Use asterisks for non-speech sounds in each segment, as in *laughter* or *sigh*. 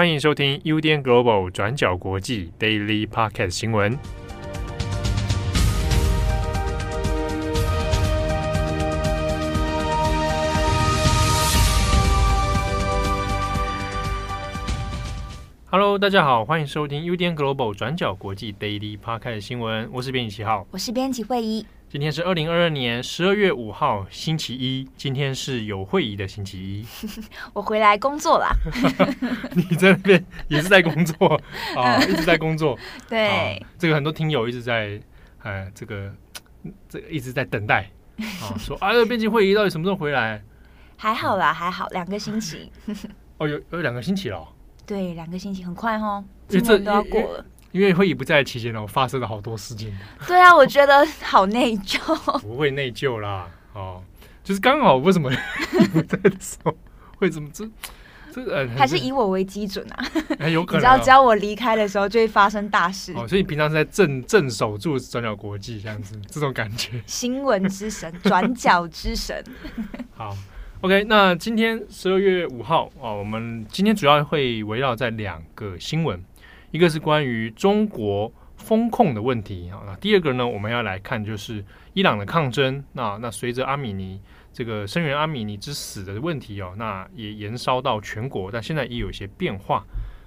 欢迎收听 UDN Global 转角国际 Daily Podcast 新闻。Hello，大家好，欢迎收听 UDN Global 转角国际 Daily Podcast 新闻。我是编辑七号，我是编辑慧仪。今天是二零二二年十二月五号，星期一。今天是有会议的星期一。*laughs* 我回来工作啦。*laughs* 你在那边也是在工作啊？*laughs* 一直在工作。对、啊，这个很多听友一直在，哎，这个这个一直在等待啊，说啊，编辑会议到底什么时候回来？还好啦，还好，两个星期。哦，有有两个星期了。对，两个星期很快哦，今年都要过了。因为会议不在期间呢，我发生了好多事情。对啊，我觉得好内疚。*laughs* 不会内疚啦，哦，就是刚好为什么你 *laughs* 不在的时候会怎么这这呃，还是以我为基准啊？哎，有可能、啊。你知道，只要我离开的时候，就会发生大事。哦，所以你平常是在镇镇守住转角国际这样子，这种感觉。新闻之神，转角之神。*laughs* 好。OK，那今天十二月五号啊，我们今天主要会围绕在两个新闻，一个是关于中国风控的问题啊，那第二个呢，我们要来看就是伊朗的抗争。那那随着阿米尼这个声援阿米尼之死的问题哦，那也延烧到全国，但现在也有一些变化。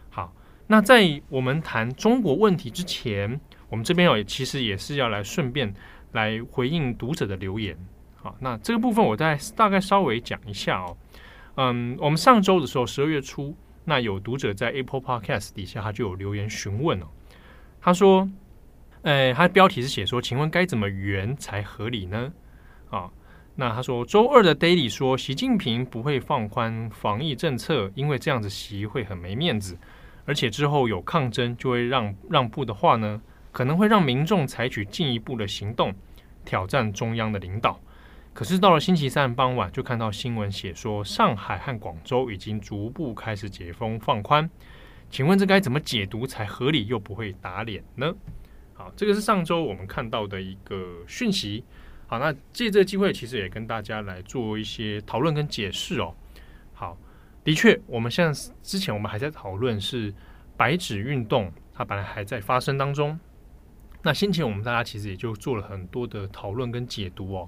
好，那在我们谈中国问题之前，我们这边哦，其实也是要来顺便来回应读者的留言。好，那这个部分我再大概稍微讲一下哦。嗯，我们上周的时候，十二月初，那有读者在 Apple Podcast 底下，他就有留言询问哦。他说：“呃，他的标题是写说，请问该怎么圆才合理呢？”啊，那他说周二的 Daily 说，习近平不会放宽防疫政策，因为这样子习会很没面子，而且之后有抗争就会让让步的话呢，可能会让民众采取进一步的行动，挑战中央的领导。可是到了星期三傍晚，就看到新闻写说，上海和广州已经逐步开始解封放宽。请问这该怎么解读才合理又不会打脸呢？好，这个是上周我们看到的一个讯息。好，那借这个机会，其实也跟大家来做一些讨论跟解释哦。好，的确，我们现在之前我们还在讨论是白纸运动，它本来还在发生当中。那先前我们大家其实也就做了很多的讨论跟解读哦。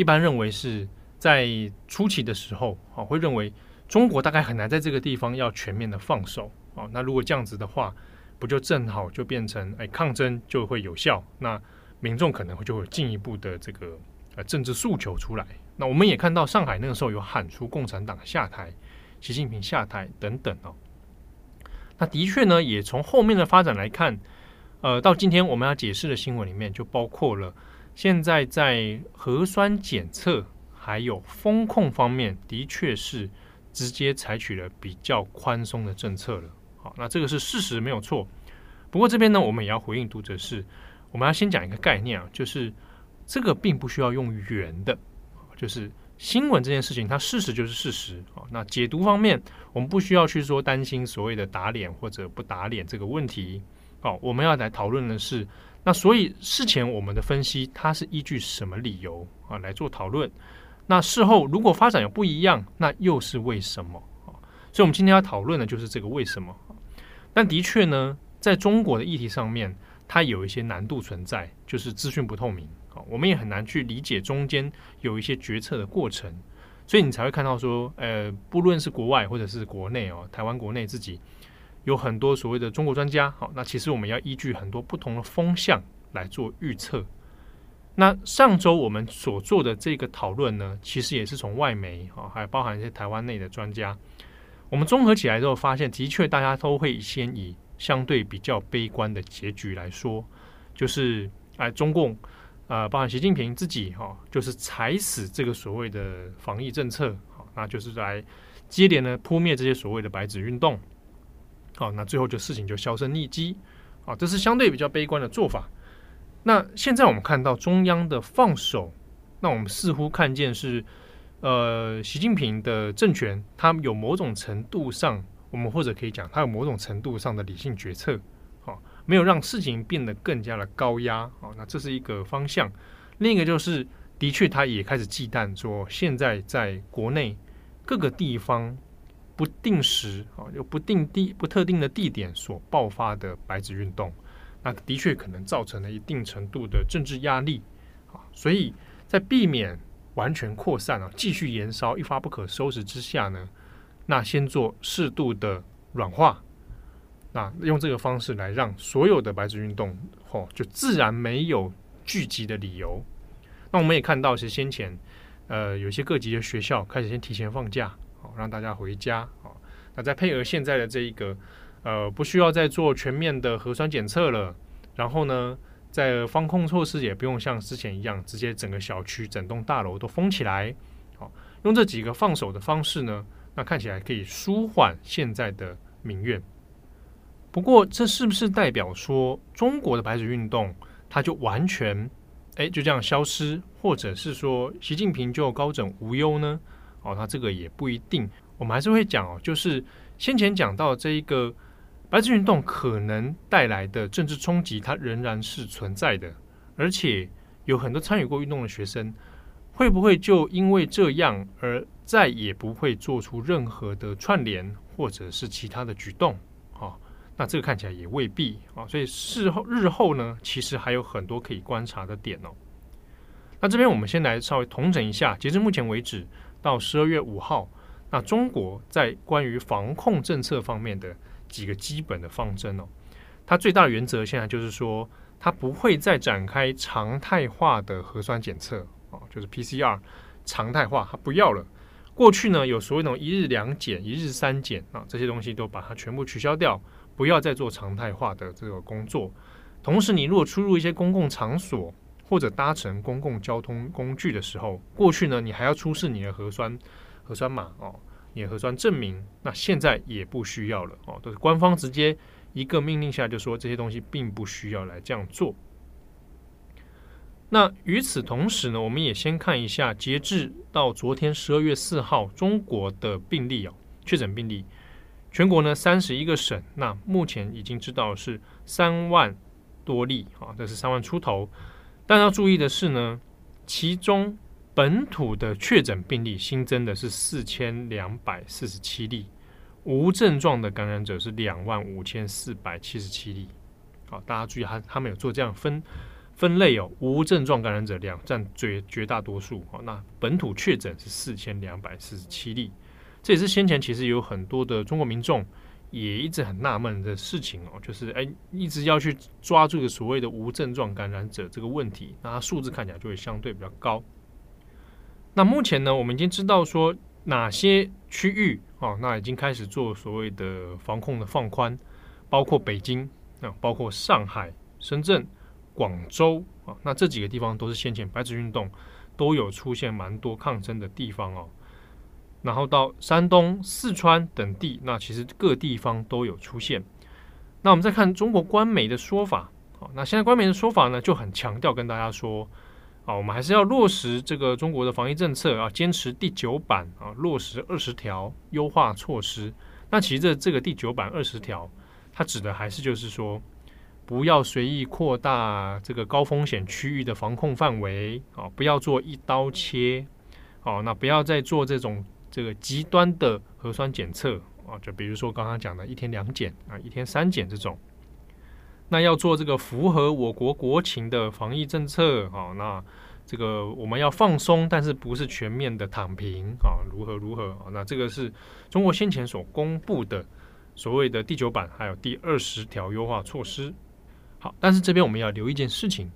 一般认为是在初期的时候，啊，会认为中国大概很难在这个地方要全面的放手，啊，那如果这样子的话，不就正好就变成，哎，抗争就会有效，那民众可能会就会进一步的这个呃政治诉求出来。那我们也看到上海那个时候有喊出共产党下台、习近平下台等等哦。那的确呢，也从后面的发展来看，呃，到今天我们要解释的新闻里面就包括了。现在在核酸检测还有风控方面，的确是直接采取了比较宽松的政策了。好，那这个是事实，没有错。不过这边呢，我们也要回应读者是，我们要先讲一个概念啊，就是这个并不需要用圆的，就是新闻这件事情，它事实就是事实。好，那解读方面，我们不需要去说担心所谓的打脸或者不打脸这个问题。好，我们要来讨论的是。那所以事前我们的分析，它是依据什么理由啊来做讨论？那事后如果发展有不一样，那又是为什么？所以，我们今天要讨论的就是这个为什么。但的确呢，在中国的议题上面，它有一些难度存在，就是资讯不透明啊，我们也很难去理解中间有一些决策的过程，所以你才会看到说，呃，不论是国外或者是国内哦，台湾国内自己。有很多所谓的中国专家，好，那其实我们要依据很多不同的风向来做预测。那上周我们所做的这个讨论呢，其实也是从外媒，哈，还包含一些台湾内的专家，我们综合起来之后发现，的确大家都会先以相对比较悲观的结局来说，就是哎，中共啊，包含习近平自己，哈，就是踩死这个所谓的防疫政策，好，那就是来接连的扑灭这些所谓的白纸运动。好，那最后就事情就销声匿迹，啊，这是相对比较悲观的做法。那现在我们看到中央的放手，那我们似乎看见是，呃，习近平的政权，他有某种程度上，我们或者可以讲，他有某种程度上的理性决策，好，没有让事情变得更加的高压，好，那这是一个方向。另一个就是，的确他也开始忌惮说，现在在国内各个地方。不定时啊，有不定地不特定的地点所爆发的白纸运动，那的确可能造成了一定程度的政治压力啊，所以在避免完全扩散啊，继续延烧一发不可收拾之下呢，那先做适度的软化，那用这个方式来让所有的白纸运动哦，就自然没有聚集的理由。那我们也看到，是先前呃有些各级的学校开始先提前放假，好让大家回家，好，那再配合现在的这一个呃不需要再做全面的核酸检测了，然后呢，在防控措施也不用像之前一样，直接整个小区、整栋大楼都封起来，好，用这几个放手的方式呢，那看起来可以舒缓现在的民怨。不过，这是不是代表说中国的白纸运动它就完全？哎，就这样消失，或者是说习近平就高枕无忧呢？哦，那这个也不一定。我们还是会讲哦，就是先前讲到这一个白纸运动可能带来的政治冲击，它仍然是存在的。而且有很多参与过运动的学生，会不会就因为这样而再也不会做出任何的串联，或者是其他的举动？那这个看起来也未必啊，所以事后日后呢，其实还有很多可以观察的点哦。那这边我们先来稍微统整一下，截至目前为止到十二月五号，那中国在关于防控政策方面的几个基本的方针哦，它最大的原则现在就是说，它不会再展开常态化的核酸检测啊，就是 PCR 常态化，它不要了。过去呢，有所谓那种一日两检、一日三检啊，这些东西都把它全部取消掉。不要再做常态化的这个工作。同时，你如果出入一些公共场所或者搭乘公共交通工具的时候，过去呢，你还要出示你的核酸核酸码哦，你的核酸证明。那现在也不需要了哦，都是官方直接一个命令下就说这些东西并不需要来这样做。那与此同时呢，我们也先看一下截至到昨天十二月四号中国的病例哦，确诊病例。全国呢，三十一个省，那目前已经知道是三万多例啊，这是三万出头。但要注意的是呢，其中本土的确诊病例新增的是四千两百四十七例，无症状的感染者是两万五千四百七十七例。好，大家注意，他他们有做这样分分类哦，无症状感染者两占绝绝大多数。好，那本土确诊是四千两百四十七例。这也是先前其实有很多的中国民众也一直很纳闷的事情哦，就是哎，一直要去抓住所谓的无症状感染者这个问题，那它数字看起来就会相对比较高。那目前呢，我们已经知道说哪些区域哦，那已经开始做所谓的防控的放宽，包括北京啊，包括上海、深圳、广州啊，那这几个地方都是先前白纸运动都有出现蛮多抗争的地方哦。然后到山东、四川等地，那其实各地方都有出现。那我们再看中国官媒的说法，好，那现在官媒的说法呢，就很强调跟大家说，啊，我们还是要落实这个中国的防疫政策啊，坚持第九版啊，落实二十条优化措施。那其实这这个第九版二十条，它指的还是就是说，不要随意扩大这个高风险区域的防控范围啊，不要做一刀切，哦，那不要再做这种。这个极端的核酸检测啊，就比如说刚刚讲的一天两检啊，一天三检这种，那要做这个符合我国国情的防疫政策啊，那这个我们要放松，但是不是全面的躺平啊？如何如何啊？那这个是中国先前所公布的所谓的第九版，还有第二十条优化措施。好，但是这边我们要留一件事情，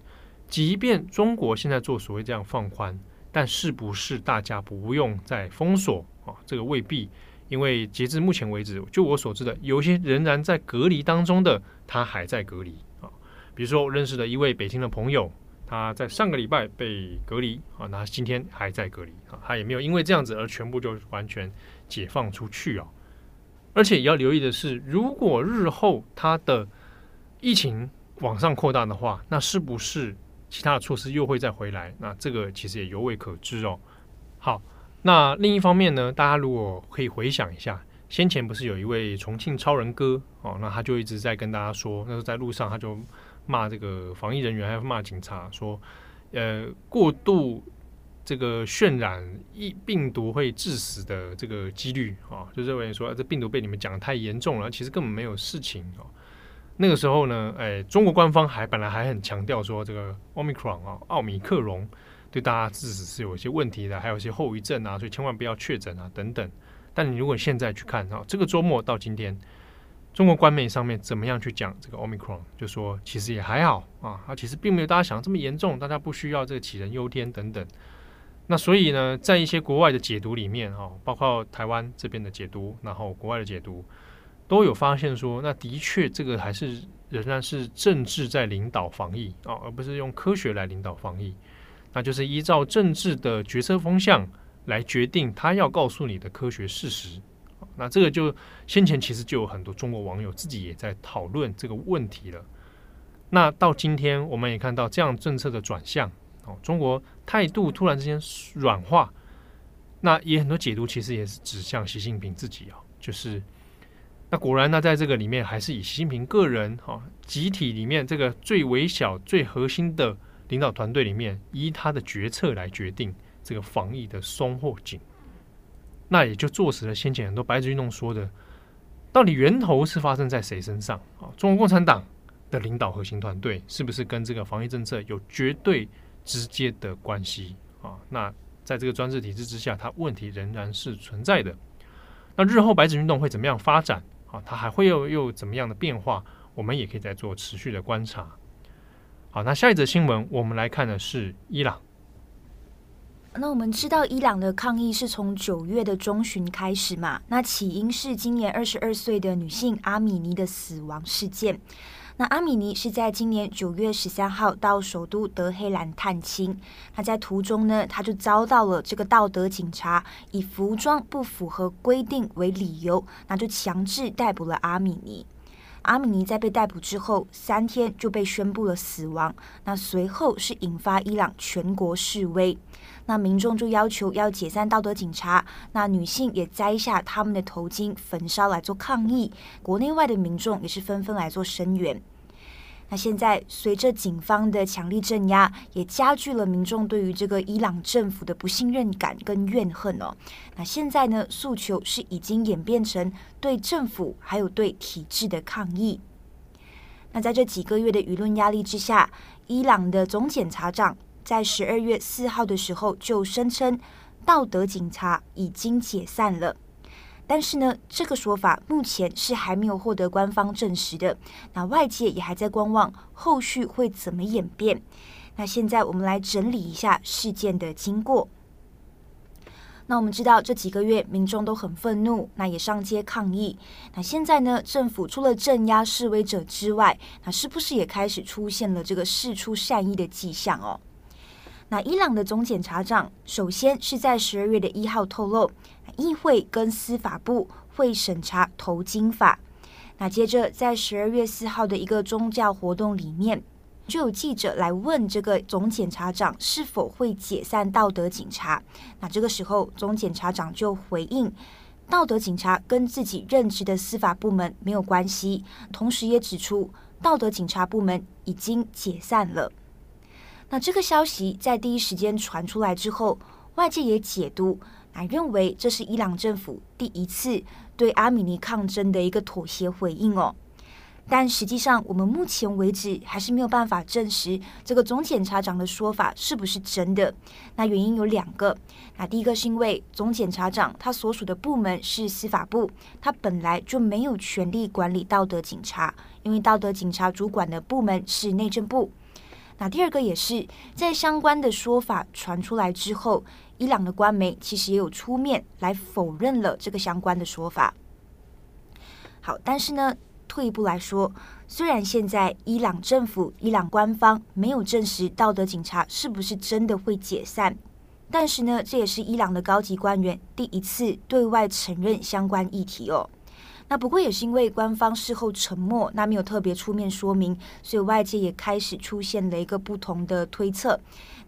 即便中国现在做所谓这样放宽。但是不是大家不用再封锁啊？这个未必，因为截至目前为止，就我所知的，有些仍然在隔离当中的，他还在隔离啊。比如说，我认识的一位北京的朋友，他在上个礼拜被隔离啊，那今天还在隔离啊，他也没有因为这样子而全部就完全解放出去啊。而且也要留意的是，如果日后他的疫情往上扩大的话，那是不是？其他的措施又会再回来，那这个其实也犹未可知哦。好，那另一方面呢，大家如果可以回想一下，先前不是有一位重庆超人哥哦，那他就一直在跟大家说，那时候在路上他就骂这个防疫人员，还有骂警察，说呃过度这个渲染疫病毒会致死的这个几率啊，就认为说、这病毒被你们讲得太严重了，其实根本没有事情哦。那个时候呢，哎，中国官方还本来还很强调说这个奥密克戎啊，奥米克戎对大家致死是有一些问题的，还有一些后遗症啊，所以千万不要确诊啊等等。但你如果现在去看啊，这个周末到今天，中国官媒上面怎么样去讲这个奥密克戎，就说其实也还好啊，它其实并没有大家想这么严重，大家不需要这个杞人忧天等等。那所以呢，在一些国外的解读里面啊，包括台湾这边的解读，然后国外的解读。都有发现说，那的确这个还是仍然是政治在领导防疫啊，而不是用科学来领导防疫。那就是依照政治的决策风向来决定他要告诉你的科学事实。那这个就先前其实就有很多中国网友自己也在讨论这个问题了。那到今天我们也看到这样政策的转向哦，中国态度突然之间软化。那也很多解读其实也是指向习近平自己啊，就是。那果然呢，在这个里面还是以习近平个人哈集体里面这个最微小、最核心的领导团队里面，依他的决策来决定这个防疫的松或紧。那也就坐实了先前很多白纸运动说的，到底源头是发生在谁身上啊？中国共产党的领导核心团队是不是跟这个防疫政策有绝对直接的关系啊？那在这个专制体制之下，它问题仍然是存在的。那日后白纸运动会怎么样发展？啊，它还会有又怎么样的变化？我们也可以再做持续的观察。好，那下一则新闻，我们来看的是伊朗。那我们知道，伊朗的抗议是从九月的中旬开始嘛？那起因是今年二十二岁的女性阿米尼的死亡事件。那阿米尼是在今年九月十三号到首都德黑兰探亲，那在途中呢，他就遭到了这个道德警察以服装不符合规定为理由，那就强制逮捕了阿米尼。阿米尼在被逮捕之后三天就被宣布了死亡，那随后是引发伊朗全国示威。那民众就要求要解散道德警察，那女性也摘下他们的头巾焚烧来做抗议，国内外的民众也是纷纷来做声援。那现在随着警方的强力镇压，也加剧了民众对于这个伊朗政府的不信任感跟怨恨哦。那现在呢，诉求是已经演变成对政府还有对体制的抗议。那在这几个月的舆论压力之下，伊朗的总检察长。在十二月四号的时候，就声称道德警察已经解散了。但是呢，这个说法目前是还没有获得官方证实的。那外界也还在观望后续会怎么演变。那现在我们来整理一下事件的经过。那我们知道这几个月民众都很愤怒，那也上街抗议。那现在呢，政府除了镇压示威者之外，那是不是也开始出现了这个事出善意的迹象哦？那伊朗的总检察长首先是在十二月的一号透露，议会跟司法部会审查投金法。那接着在十二月四号的一个宗教活动里面，就有记者来问这个总检察长是否会解散道德警察。那这个时候，总检察长就回应，道德警察跟自己任职的司法部门没有关系，同时也指出道德警察部门已经解散了。那这个消息在第一时间传出来之后，外界也解读，来认为这是伊朗政府第一次对阿米尼抗争的一个妥协回应哦。但实际上，我们目前为止还是没有办法证实这个总检察长的说法是不是真的。那原因有两个，那第一个是因为总检察长他所属的部门是司法部，他本来就没有权力管理道德警察，因为道德警察主管的部门是内政部。那第二个也是在相关的说法传出来之后，伊朗的官媒其实也有出面来否认了这个相关的说法。好，但是呢，退一步来说，虽然现在伊朗政府、伊朗官方没有证实道德警察是不是真的会解散，但是呢，这也是伊朗的高级官员第一次对外承认相关议题哦。那不过也是因为官方事后沉默，那没有特别出面说明，所以外界也开始出现了一个不同的推测。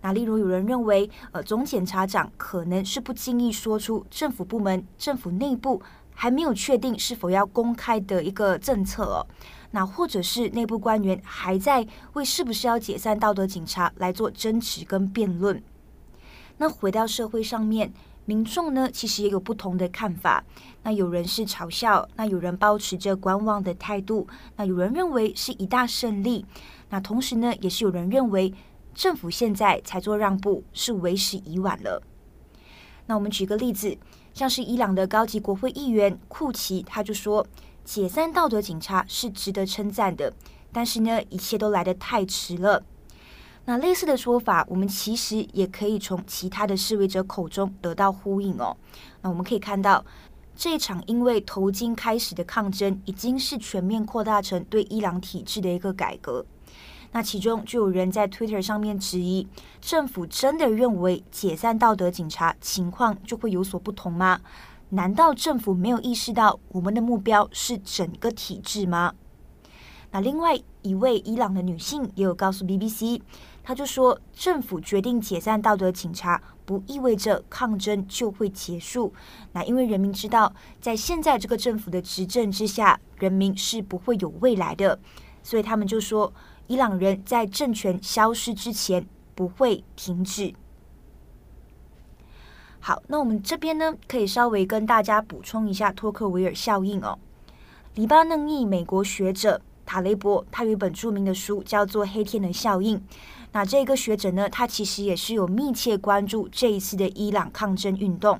那例如有人认为，呃，总检察长可能是不经意说出政府部门、政府内部还没有确定是否要公开的一个政策哦。那或者是内部官员还在为是不是要解散道德警察来做争执跟辩论。那回到社会上面，民众呢其实也有不同的看法。那有人是嘲笑，那有人抱持着观望的态度，那有人认为是一大胜利。那同时呢，也是有人认为政府现在才做让步，是为时已晚了。那我们举个例子，像是伊朗的高级国会议员库奇，他就说，解散道德警察是值得称赞的，但是呢，一切都来得太迟了。那类似的说法，我们其实也可以从其他的示威者口中得到呼应哦。那我们可以看到，这场因为头巾开始的抗争，已经是全面扩大成对伊朗体制的一个改革。那其中就有人在 Twitter 上面质疑，政府真的认为解散道德警察情况就会有所不同吗？难道政府没有意识到我们的目标是整个体制吗？那另外一位伊朗的女性也有告诉 BBC，他就说，政府决定解散道德警察，不意味着抗争就会结束。那因为人民知道，在现在这个政府的执政之下，人民是不会有未来的，所以他们就说。伊朗人在政权消失之前不会停止。好，那我们这边呢，可以稍微跟大家补充一下托克维尔效应哦。黎巴嫩裔美国学者塔雷伯，他有一本著名的书叫做《黑天鹅效应》。那这个学者呢，他其实也是有密切关注这一次的伊朗抗争运动。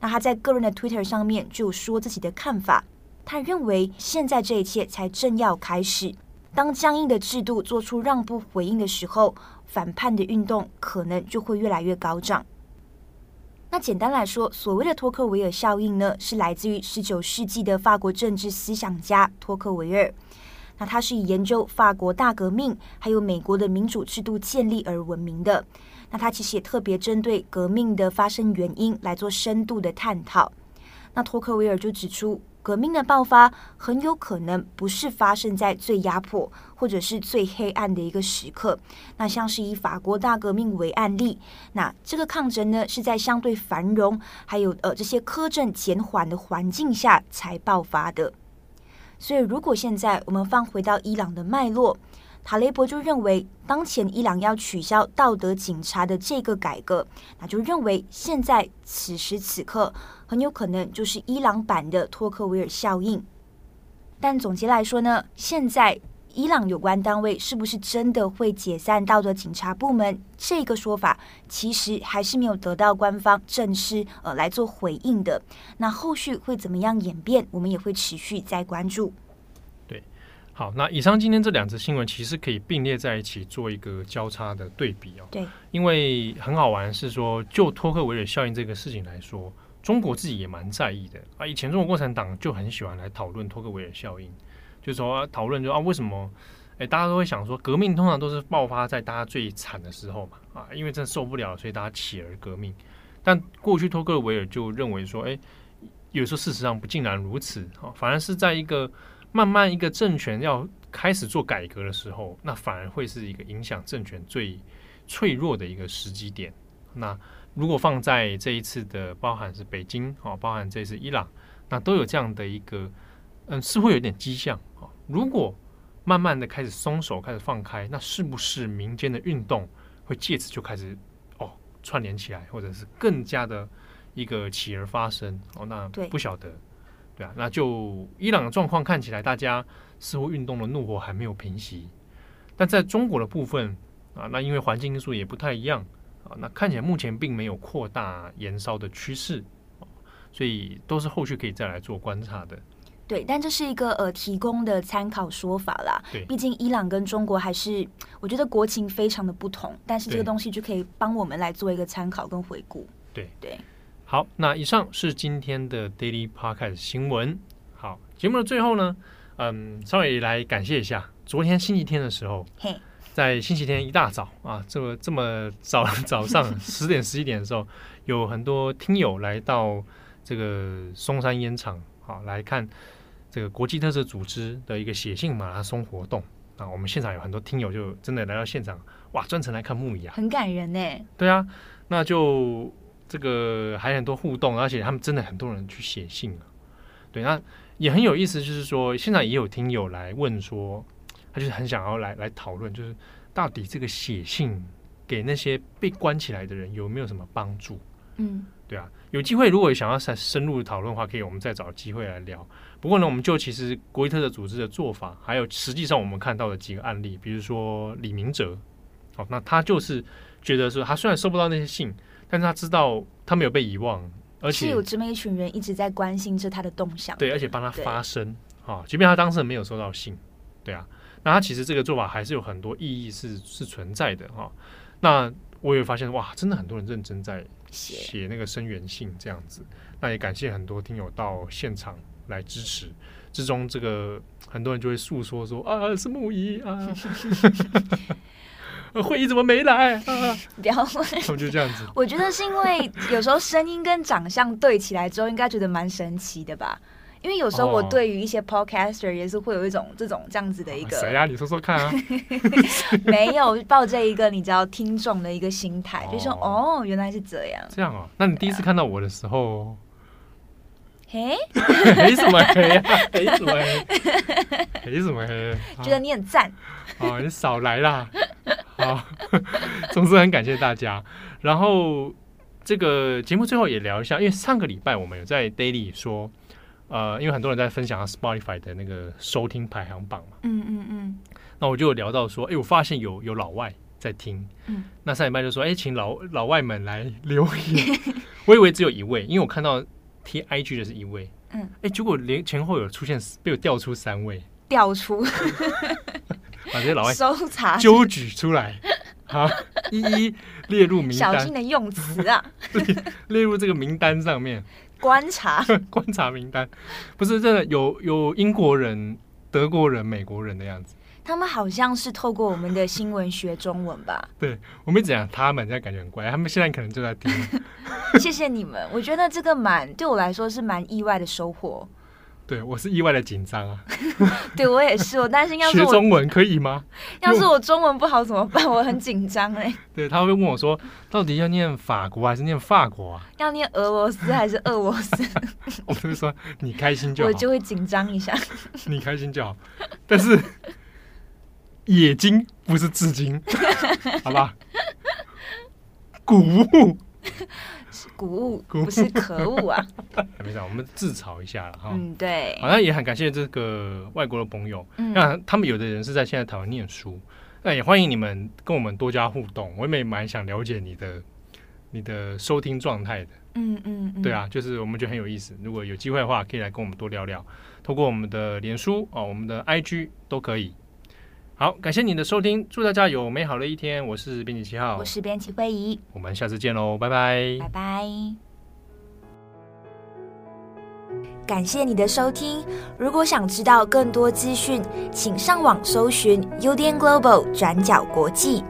那他在个人的 Twitter 上面就说自己的看法，他认为现在这一切才正要开始。当僵硬的制度做出让步回应的时候，反叛的运动可能就会越来越高涨。那简单来说，所谓的托克维尔效应呢，是来自于十九世纪的法国政治思想家托克维尔。那他是以研究法国大革命还有美国的民主制度建立而闻名的。那他其实也特别针对革命的发生原因来做深度的探讨。那托克维尔就指出，革命的爆发很有可能不是发生在最压迫或者是最黑暗的一个时刻。那像是以法国大革命为案例，那这个抗争呢是在相对繁荣还有呃这些苛政减缓的环境下才爆发的。所以如果现在我们放回到伊朗的脉络，塔雷伯就认为当前伊朗要取消道德警察的这个改革，那就认为现在此时此刻。很有可能就是伊朗版的托克维尔效应，但总结来说呢，现在伊朗有关单位是不是真的会解散道德警察部门？这个说法其实还是没有得到官方正式呃来做回应的。那后续会怎么样演变，我们也会持续在关注。对，好，那以上今天这两则新闻其实可以并列在一起做一个交叉的对比哦。对，因为很好玩是说，就托克维尔效应这个事情来说。中国自己也蛮在意的啊，以前中国共产党就很喜欢来讨论托克维尔效应，就是说讨论就啊为什么，哎，大家都会想说革命通常都是爆发在大家最惨的时候嘛啊，因为真的受不了，所以大家起而革命。但过去托克维尔就认为说，哎，有时候事实上不尽然如此啊，反而是在一个慢慢一个政权要开始做改革的时候，那反而会是一个影响政权最脆弱的一个时机点。那如果放在这一次的，包含是北京啊，包含这次伊朗，那都有这样的一个，嗯，似乎有点迹象。如果慢慢的开始松手，开始放开，那是不是民间的运动会借此就开始哦串联起来，或者是更加的一个起而发生哦？那不晓得，对啊。那就伊朗的状况看起来，大家似乎运动的怒火还没有平息，但在中国的部分啊，那因为环境因素也不太一样。啊，那看起来目前并没有扩大延烧的趋势，所以都是后续可以再来做观察的。对，但这是一个呃提供的参考说法啦。对，毕竟伊朗跟中国还是我觉得国情非常的不同，但是这个东西就可以帮我们来做一个参考跟回顾。对对，好，那以上是今天的 Daily Podcast 新闻。好，节目的最后呢，嗯，稍微来感谢一下，昨天星期天的时候。嘿。在星期天一大早啊，这么这么早 *laughs* 早上 *laughs* 十点十一点的时候，有很多听友来到这个松山烟厂好，来看这个国际特色组织的一个写信马拉松活动啊。我们现场有很多听友就真的来到现场，哇，专程来看木椅啊，很感人呢。对啊，那就这个还有很多互动，而且他们真的很多人去写信啊。对，那也很有意思，就是说现在也有听友来问说。他就是很想要来来讨论，就是到底这个写信给那些被关起来的人有没有什么帮助？嗯，对啊，有机会如果想要再深入讨论的话，可以我们再找机会来聊。不过呢，我们就其实国际特色组织的做法，还有实际上我们看到的几个案例，比如说李明哲，哦，那他就是觉得说，他虽然收不到那些信，但是他知道他没有被遗忘，而且是有这么一群人一直在关心着他的动向，对，而且帮他发声，啊、哦，即便他当事人没有收到信，对啊，那他其实这个做法还是有很多意义是是存在的哈、哦。那我也发现哇，真的很多人认真在写那个声援信这样子。那也感谢很多听友到现场来支持。之中，这个很多人就会诉说说啊，是木仪啊，*laughs* 会议怎么没来啊？不要问，他们就这样子。我觉得是因为有时候声音跟长相对起来之后，应该觉得蛮神奇的吧。因为有时候我对于一些 podcaster 也是会有一种这种这样子的一个谁呀、啊？你说说看啊。*laughs* 没有抱着一个你知道听众的一个心态，就说哦，原来是这样。这样哦，那你第一次看到我的时候，*laughs* 嘿，*laughs* 嘿什么嘿呀？嘿什么嘿？嘿什么嘿？觉得你很赞。哦，你少来啦。好，总之很感谢大家。然后这个节目最后也聊一下，因为上个礼拜我们有在 Daily 说。呃，因为很多人在分享 Spotify 的那个收听排行榜嘛，嗯嗯嗯，那我就有聊到说，哎，我发现有有老外在听，嗯，那上礼拜就说，哎，请老老外们来留言，*laughs* 我以为只有一位，因为我看到贴 IG 的是一位，嗯，哎，结果连前后有出现，被我调出三位，调出，*laughs* 把这些老外搜查。揪举出来，好，一一列入名单，小心的用词啊，*laughs* 列入这个名单上面。观察 *laughs* 观察名单，不是真的有有英国人、德国人、美国人的样子。他们好像是透过我们的新闻学中文吧？*laughs* 对，我们一直讲他们，现在感觉很怪。他们现在可能就在听。*laughs* 谢谢你们，我觉得这个蛮对我来说是蛮意外的收获。对，我是意外的紧张啊！*laughs* 对我也是，我担心要是学中文可以吗？*laughs* 要是我中文不好怎么办？*laughs* 我很紧张哎。对，他会问我说，到底要念法国还是念法国啊？要念俄罗斯还是俄罗斯？我就会说你开心就好，我就会紧张一下。你开心就好，但是冶金不是至今，好吧？古物。鼓舞不是可恶啊！*laughs* 没事，我们自嘲一下了哈。嗯，对。好像也很感谢这个外国的朋友，那、嗯、他们有的人是在现在台湾念书，那也欢迎你们跟我们多加互动。我也蛮想了解你的你的收听状态的。嗯嗯，嗯，对啊，就是我们觉得很有意思。如果有机会的话，可以来跟我们多聊聊，透过我们的脸书哦，我们的 IG 都可以。好，感谢你的收听，祝大家有美好的一天。我是编辑七号，我是编辑惠仪，我们下次见喽，拜拜，拜拜。感谢你的收听，如果想知道更多资讯，请上网搜寻 UDN Global 转角国际。